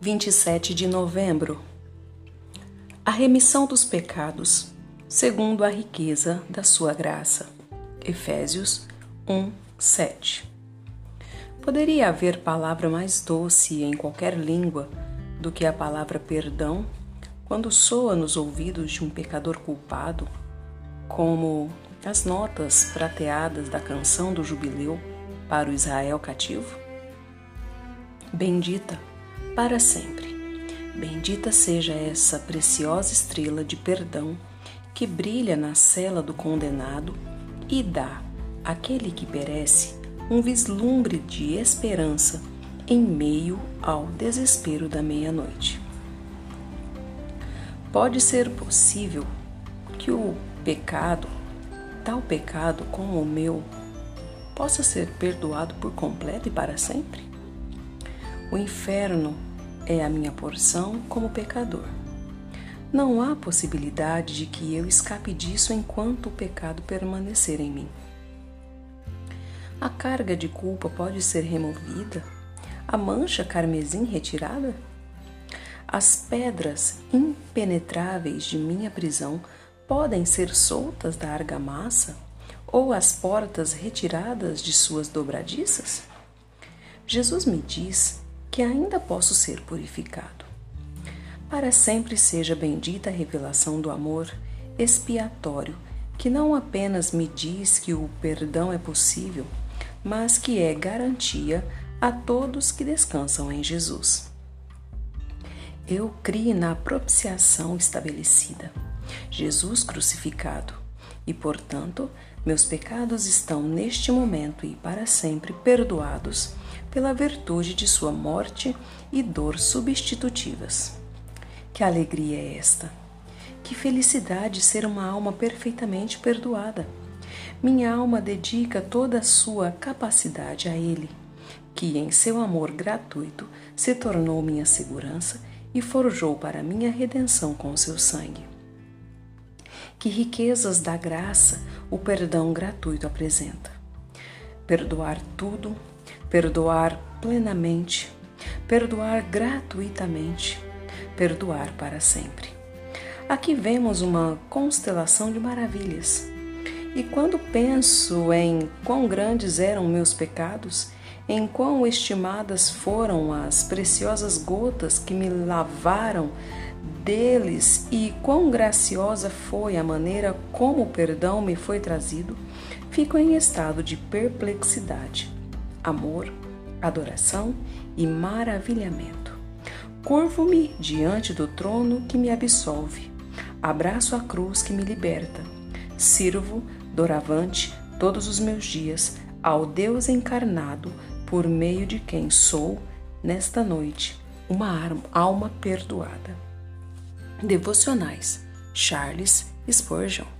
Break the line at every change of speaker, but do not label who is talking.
27 de novembro. A remissão dos pecados, segundo a riqueza da sua graça. Efésios 1, 7. Poderia haver palavra mais doce em qualquer língua do que a palavra perdão quando soa nos ouvidos de um pecador culpado, como as notas prateadas da canção do jubileu para o Israel cativo? Bendita para sempre. Bendita seja essa preciosa estrela de perdão que brilha na cela do condenado e dá àquele que perece um vislumbre de esperança em meio ao desespero da meia-noite. Pode ser possível que o pecado, tal pecado como o meu, possa ser perdoado por completo e para sempre? O inferno é a minha porção como pecador. Não há possibilidade de que eu escape disso enquanto o pecado permanecer em mim. A carga de culpa pode ser removida? A mancha carmesim retirada? As pedras impenetráveis de minha prisão podem ser soltas da argamassa? Ou as portas retiradas de suas dobradiças? Jesus me diz que ainda posso ser purificado. Para sempre seja bendita a revelação do amor expiatório, que não apenas me diz que o perdão é possível, mas que é garantia a todos que descansam em Jesus. Eu criei na propiciação estabelecida, Jesus crucificado, e portanto, meus pecados estão neste momento e para sempre perdoados pela virtude de sua morte e dor substitutivas. Que alegria é esta! Que felicidade ser uma alma perfeitamente perdoada! Minha alma dedica toda a sua capacidade a Ele, que em seu amor gratuito se tornou minha segurança e forjou para minha redenção com seu sangue. Que riquezas da graça o perdão gratuito apresenta. Perdoar tudo perdoar plenamente, perdoar gratuitamente, perdoar para sempre. Aqui vemos uma constelação de maravilhas. E quando penso em quão grandes eram meus pecados, em quão estimadas foram as preciosas gotas que me lavaram deles e quão graciosa foi a maneira como o perdão me foi trazido, fico em estado de perplexidade amor, adoração e maravilhamento. Curvo-me diante do trono que me absolve, abraço a cruz que me liberta, sirvo, doravante, todos os meus dias ao Deus encarnado, por meio de quem sou, nesta noite, uma alma perdoada. Devocionais Charles Spurgeon